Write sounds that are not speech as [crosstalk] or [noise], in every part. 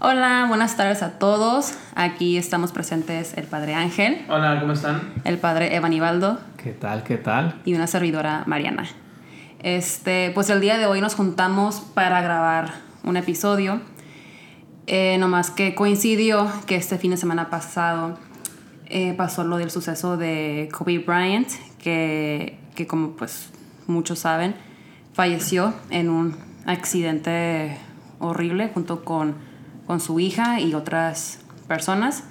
Hola, buenas tardes a todos. Aquí estamos presentes el Padre Ángel. Hola, ¿cómo están? El Padre Evan Ibaldo. ¿Qué tal? ¿Qué tal? Y una servidora Mariana. Este, pues el día de hoy nos juntamos para grabar un episodio. Eh, más que coincidió que este fin de semana pasado eh, pasó lo del suceso de Kobe Bryant, que, que como pues muchos saben, falleció en un accidente horrible junto con con su hija y otras personas.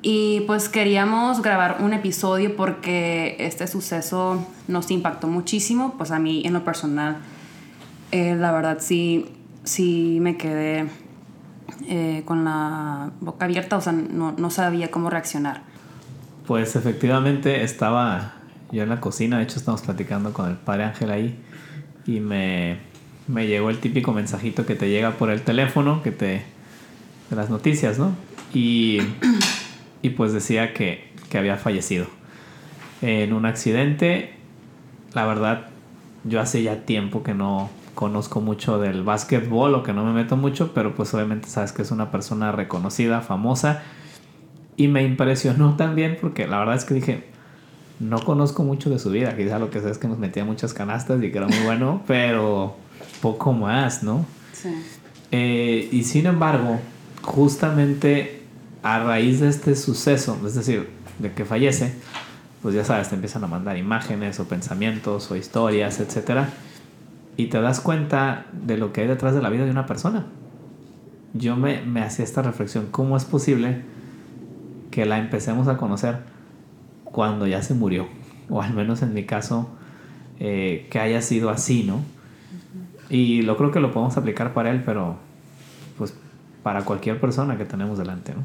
Y pues queríamos grabar un episodio porque este suceso nos impactó muchísimo, pues a mí en lo personal, eh, la verdad sí, sí me quedé eh, con la boca abierta, o sea, no, no sabía cómo reaccionar. Pues efectivamente estaba yo en la cocina, de hecho estamos platicando con el padre Ángel ahí y me, me llegó el típico mensajito que te llega por el teléfono, que te de las noticias, ¿no? Y, y pues decía que, que había fallecido en un accidente. La verdad, yo hace ya tiempo que no conozco mucho del básquetbol o que no me meto mucho, pero pues obviamente sabes que es una persona reconocida, famosa. Y me impresionó [laughs] también porque la verdad es que dije, no conozco mucho de su vida. Quizá lo que sé es que nos metía muchas canastas y que era muy bueno, [laughs] pero poco más, ¿no? Sí. Eh, y sin embargo, justamente a raíz de este suceso, es decir, de que fallece, pues ya sabes, te empiezan a mandar imágenes o pensamientos o historias, etc. Y te das cuenta de lo que hay detrás de la vida de una persona. Yo me, me hacía esta reflexión, ¿cómo es posible que la empecemos a conocer cuando ya se murió? O al menos en mi caso, eh, que haya sido así, ¿no? Y lo creo que lo podemos aplicar para él, pero pues para cualquier persona que tenemos delante, ¿no?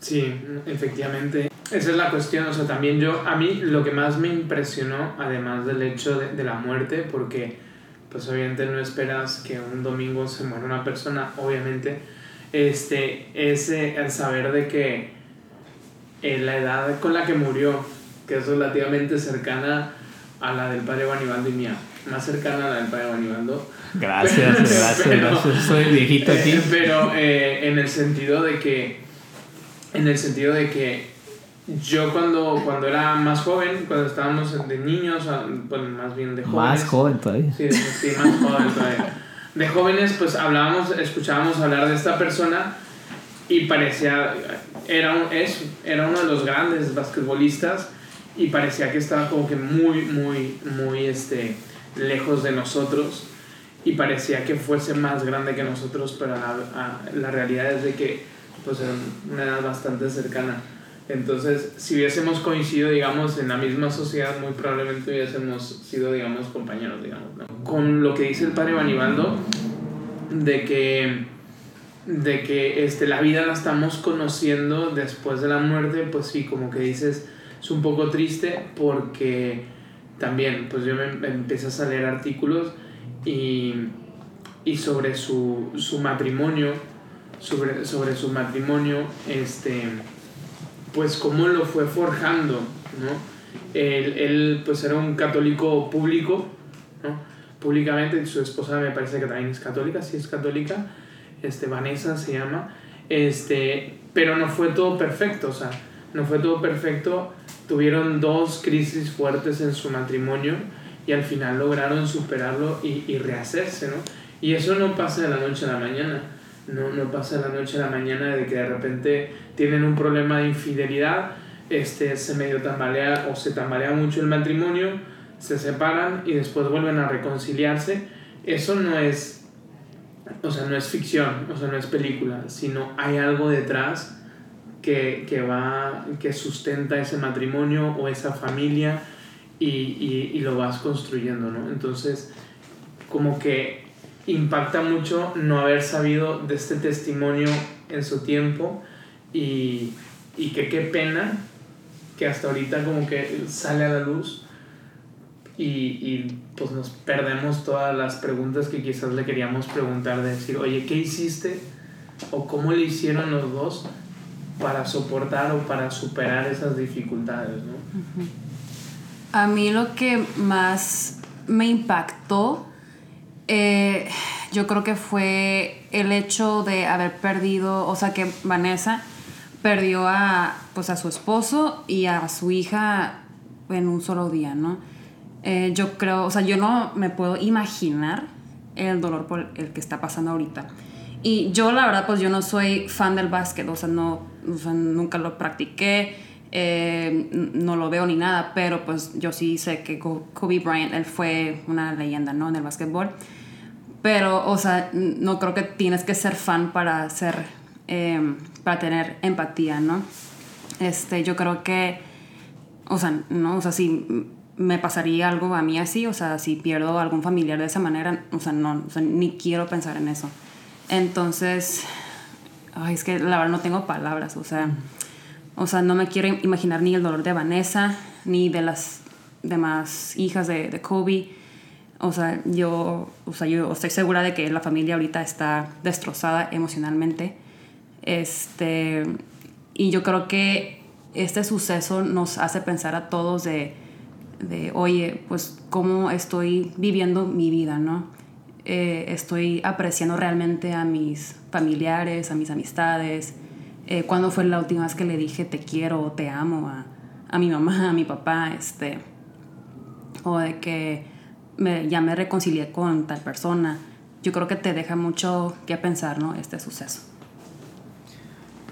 Sí, efectivamente. Esa es la cuestión, o sea, también yo, a mí lo que más me impresionó, además del hecho de, de la muerte, porque pues obviamente no esperas que un domingo se muera una persona, obviamente, este, ese, el saber de que en la edad con la que murió, que es relativamente cercana a la del padre Banibaldo y mía, más cercana a la del padre Banibaldo, Gracias, [laughs] gracias, gracias. Soy viejito aquí. Eh, pero eh, en el sentido de que. En el sentido de que yo cuando, cuando era más joven, cuando estábamos de niños, bueno, más bien de jóvenes. Más joven todavía. Sí, sí, más joven todavía. De jóvenes, pues hablábamos, escuchábamos hablar de esta persona y parecía, era, un, es, era uno de los grandes basquetbolistas y parecía que estaba como que muy, muy, muy este, lejos de nosotros y parecía que fuese más grande que nosotros, pero la, la realidad es de que pues era una edad bastante cercana. Entonces, si hubiésemos coincidido, digamos, en la misma sociedad, muy probablemente hubiésemos sido, digamos, compañeros, digamos. Con lo que dice el padre Banibaldo, de que, de que este, la vida la estamos conociendo después de la muerte, pues sí, como que dices, es un poco triste porque también, pues yo me, me empecé a leer artículos y, y sobre su, su, matrimonio, sobre, sobre su matrimonio, este, pues cómo lo fue forjando, ¿no? Él, él, pues era un católico público, ¿no? Públicamente, su esposa me parece que también es católica, sí es católica, este, Vanessa se llama, este, pero no fue todo perfecto, o sea, no fue todo perfecto, tuvieron dos crisis fuertes en su matrimonio, y al final lograron superarlo y, y rehacerse, ¿no? Y eso no pasa de la noche a la mañana, no, no pasa de la noche a la mañana de que de repente tienen un problema de infidelidad, este, se medio tambalea o se tambalea mucho el matrimonio, se separan y después vuelven a reconciliarse. Eso no es, o sea, no es ficción, o sea, no es película, sino hay algo detrás que, que va, que sustenta ese matrimonio o esa familia y, y, lo vas construyendo, ¿no? Entonces, como que impacta mucho no haber sabido de este testimonio en su tiempo y, y que qué pena que hasta ahorita como que sale a la luz y, y, pues nos perdemos todas las preguntas que quizás le queríamos preguntar de decir, oye, ¿qué hiciste? o cómo le hicieron los dos para soportar o para superar esas dificultades, ¿no? A mí lo que más me impactó Eh, yo creo que fue el hecho de haber perdido, o sea, que Vanessa perdió a, pues, a su esposo y a su hija en un solo día, ¿no? Eh, yo creo, o sea, yo no me puedo imaginar el dolor por el que está pasando ahorita. Y yo, la verdad, pues yo no soy fan del básquet, o sea, no, o sea, nunca lo practiqué, eh, no lo veo ni nada, pero pues yo sí sé que Kobe Bryant, él fue una leyenda, ¿no? En el básquetbol. Pero, o sea, no creo que tienes que ser fan para ser, eh, para tener empatía, ¿no? Este, yo creo que, o sea, no, o sea, si me pasaría algo a mí así, o sea, si pierdo algún familiar de esa manera, o sea, no, o sea, ni quiero pensar en eso. Entonces, ay, es que la verdad no tengo palabras, o sea, o sea, no me quiero imaginar ni el dolor de Vanessa, ni de las demás hijas de, de Kobe. O sea, yo, o sea, yo estoy segura de que la familia ahorita está destrozada emocionalmente. Este, y yo creo que este suceso nos hace pensar a todos de, de oye, pues cómo estoy viviendo mi vida, ¿no? Eh, estoy apreciando realmente a mis familiares, a mis amistades. Eh, ¿Cuándo fue la última vez que le dije te quiero o te amo a, a, mi mamá, a mi papá? Este, o de que me, ya me reconcilié con tal persona. Yo creo que te deja mucho que pensar, ¿no? Este suceso.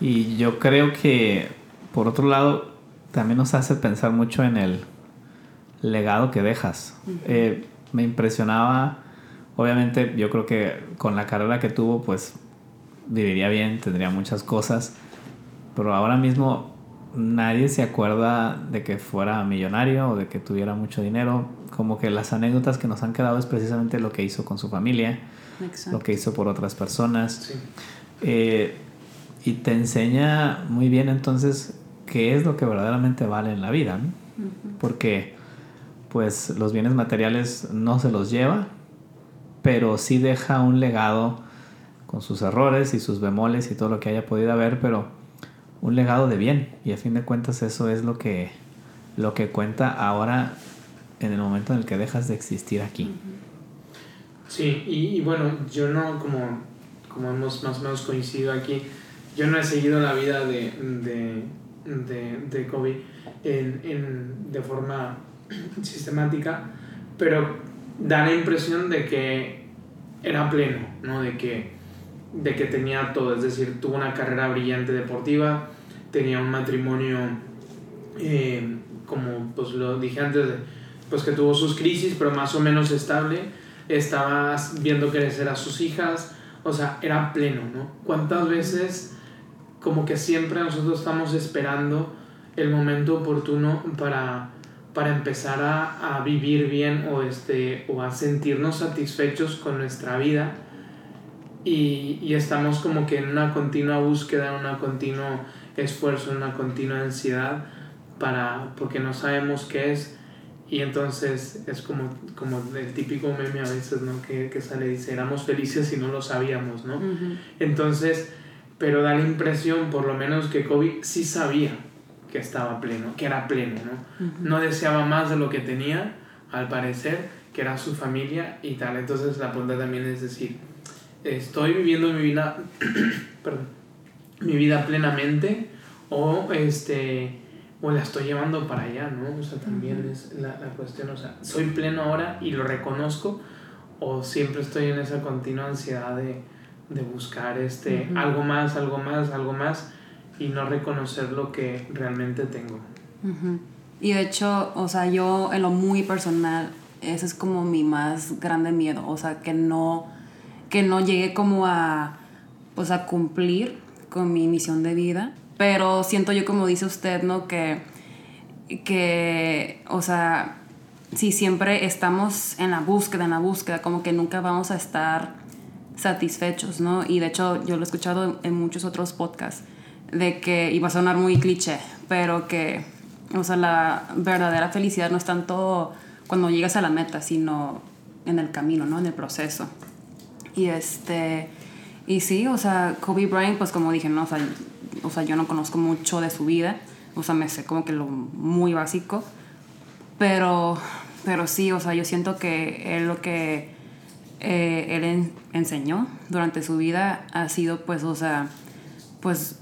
Y yo creo que, por otro lado, también nos hace pensar mucho en el legado que dejas. eh, me impresionaba Obviamente yo creo que con la carrera que tuvo, pues viviría bien, tendría muchas cosas, pero ahora mismo nadie se acuerda de que fuera millonario o de que tuviera mucho dinero. Como que las anécdotas que nos han quedado es precisamente lo que hizo con su familia, Exacto. lo que hizo por otras personas. Sí. Eh, y te enseña muy bien entonces qué es lo que verdaderamente vale en la vida, ¿no? Uh -huh. Porque pues los bienes materiales no se los lleva, pero sí deja un legado con sus errores y sus bemoles y todo lo que haya podido haber, pero un legado de bien. Y a fin de cuentas eso es lo que, lo que cuenta ahora en el momento en el que dejas de existir aquí. Sí, y, bueno, yo no, como, como hemos más o menos coincidido aquí, yo no he seguido la vida de, de, de, de Kobe en, en, de forma [clears throat] sistemática, pero da la impresión de que era pleno, ¿no? De que, de que tenía todo, es decir, tuvo una carrera brillante deportiva, tenía un matrimonio, eh, como pues lo dije antes, pues que tuvo sus crisis, pero más o menos estable, estaba viendo crecer a sus hijas, o sea, era pleno, ¿no? ¿Cuántas veces como que siempre nosotros estamos esperando el momento oportuno para para empezar a, a, vivir bien o, este, o a sentirnos satisfechos con nuestra vida y, y, estamos como que en una continua búsqueda, en un continuo esfuerzo, en una continua ansiedad para, porque no sabemos qué es y entonces es como, como el típico meme a veces, ¿no? Que, que sale y dice, éramos felices y no lo sabíamos, ¿no? Uh -huh. Entonces, pero da la impresión, por lo menos, que Kobe sí sabía que estaba pleno, que era pleno, ¿no? Uh -huh. No deseaba más de lo que tenía, al parecer, que era su familia y tal. Entonces la pregunta también es decir, ¿estoy viviendo mi vida, [clears throat] perdón, mi vida plenamente o, este, o la estoy llevando para allá, ¿no? O sea, también uh -huh. es la, la cuestión, o sea, ¿soy pleno ahora y lo reconozco o siempre estoy en esa continua ansiedad de, de buscar este, uh -huh. algo más, algo más, algo más? Y no reconocer lo que realmente tengo. Uh -huh. Y de hecho, o sea, yo en lo muy personal, ese es como mi más grande miedo, o sea, que no, que no llegue como a, pues a cumplir con mi misión de vida, pero siento yo como dice usted, ¿no? Que, que, o sea, si siempre estamos en la búsqueda, en la búsqueda, como que nunca vamos a estar satisfechos, ¿no? Y de hecho yo lo he escuchado en muchos otros podcasts, de que, y va a sonar muy cliché, pero que, o sea, la verdadera felicidad no es tanto cuando llegas a la meta, sino en el camino, ¿no? En el proceso. Y este, y sí, o sea, Kobe Bryant, pues como dije, ¿no? O sea, o sea, yo no conozco mucho de su vida, o sea, me sé como que lo muy básico, pero, pero sí, o sea, yo siento que él lo que, eh, él enseñó durante su vida ha sido pues, o sea, pues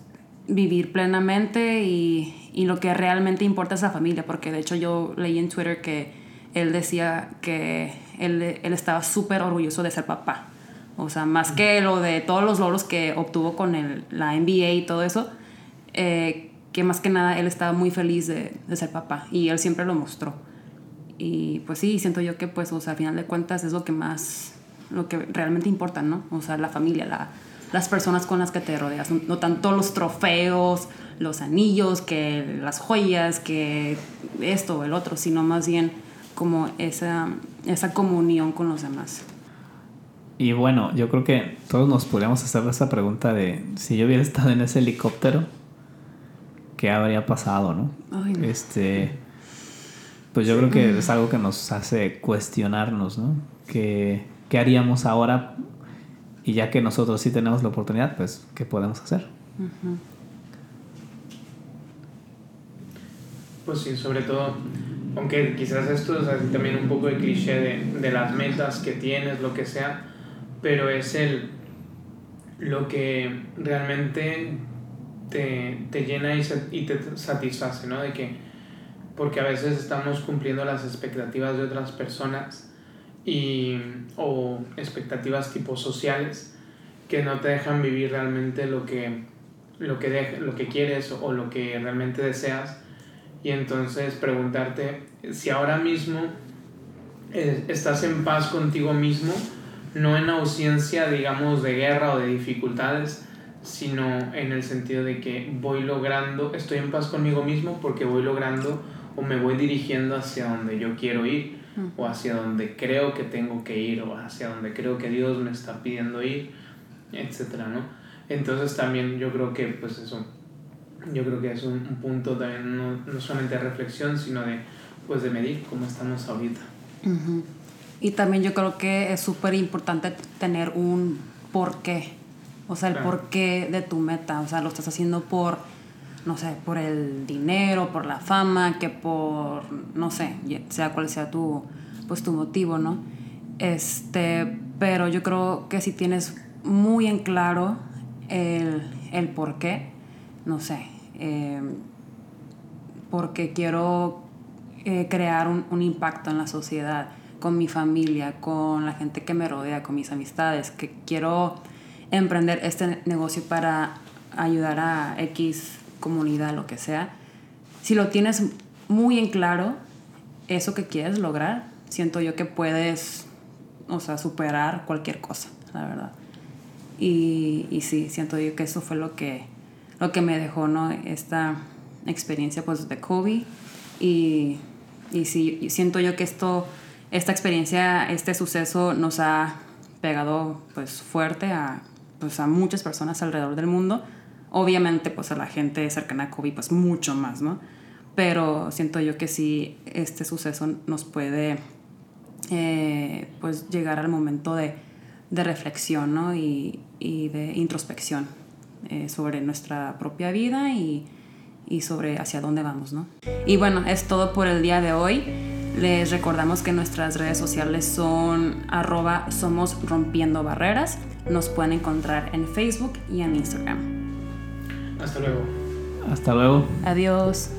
vivir plenamente y, y, lo que realmente importa es la familia, porque de hecho yo leí en Twitter que él decía que él, él estaba súper orgulloso de ser papá. O sea, más que lo de todos los logros que obtuvo con el, la NBA y todo eso, eh, que más que nada él estaba muy feliz de, de, ser papá y él siempre lo mostró. Y pues sí, siento yo que pues, o sea, al final de cuentas es lo que más, lo que realmente importa, ¿no? O sea, la familia, la, las personas con las que te rodeas, no tanto los trofeos, los anillos, que las joyas, que esto o el otro, sino más bien como esa, esa comunión con los demás. Y bueno, yo creo que todos nos podríamos hacer esa pregunta de si yo hubiera [laughs] estado en ese helicóptero, ¿qué habría pasado, no? Ay, no. Este, pues yo creo que es algo que nos hace cuestionarnos, ¿no? ¿Qué, qué haríamos ahora? Y ya que nosotros sí tenemos la oportunidad, pues, ¿qué podemos hacer? Uh -huh. Pues sí, sobre todo, aunque quizás esto es así también un poco de cliché de, de las metas que tienes, lo que sea, pero es el lo que realmente te, te llena y, y, te satisface, ¿no? De que, porque a veces estamos cumpliendo las expectativas de otras personas y, o expectativas tipo sociales que no te dejan vivir realmente lo que, lo que, de, lo que quieres o lo que realmente deseas. Y entonces preguntarte si ahora mismo eh, estás en paz contigo mismo, no en ausencia, digamos, de guerra o de dificultades, sino en el sentido de que voy logrando, estoy en paz conmigo mismo porque voy logrando o me voy dirigiendo hacia donde yo quiero ir o hacia donde creo que tengo que ir o hacia donde creo que Dios me está pidiendo ir, etcétera, ¿no? Entonces también yo creo que pues eso, yo creo que es un, un punto también no, no, solamente de reflexión, sino de pues de medir cómo estamos ahorita. Uh -huh. Y también yo creo que es súper importante tener un porqué, o sea, el claro. porqué de tu meta, o sea, lo estás haciendo por, no sé, por el dinero, por la fama, que por, no sé, sea cual sea tu, pues tu motivo, ¿no? Este, pero yo creo que si tienes muy en claro el, el no sé, eh, porque quiero eh, crear un, un impacto en la sociedad, con mi familia, con la gente que me rodea, con mis amistades, que quiero emprender este negocio para ayudar a X comunidad, lo que sea. Si lo tienes muy en claro, eso que quieres lograr, siento yo que puedes, o sea, superar cualquier cosa, la verdad. Y, y sí, siento yo que eso fue lo que, lo que me dejó, ¿no? Esta experiencia, pues, de Kobe. Y, y sí, siento yo que esto esta experiencia, este suceso nos ha pegado pues fuerte a, pues, a muchas personas alrededor del mundo. Obviamente pues a la gente cercana a COVID pues mucho más, ¿no? Pero siento yo que sí, este suceso nos puede eh, pues llegar al momento de, de reflexión, ¿no? Y, y de introspección eh, sobre nuestra propia vida y, y sobre hacia dónde vamos, ¿no? Y bueno, es todo por el día de hoy. Les recordamos que nuestras redes sociales son arroba somos rompiendo barreras. Nos pueden encontrar en Facebook y en Instagram. Hasta luego. Hasta luego. Adiós.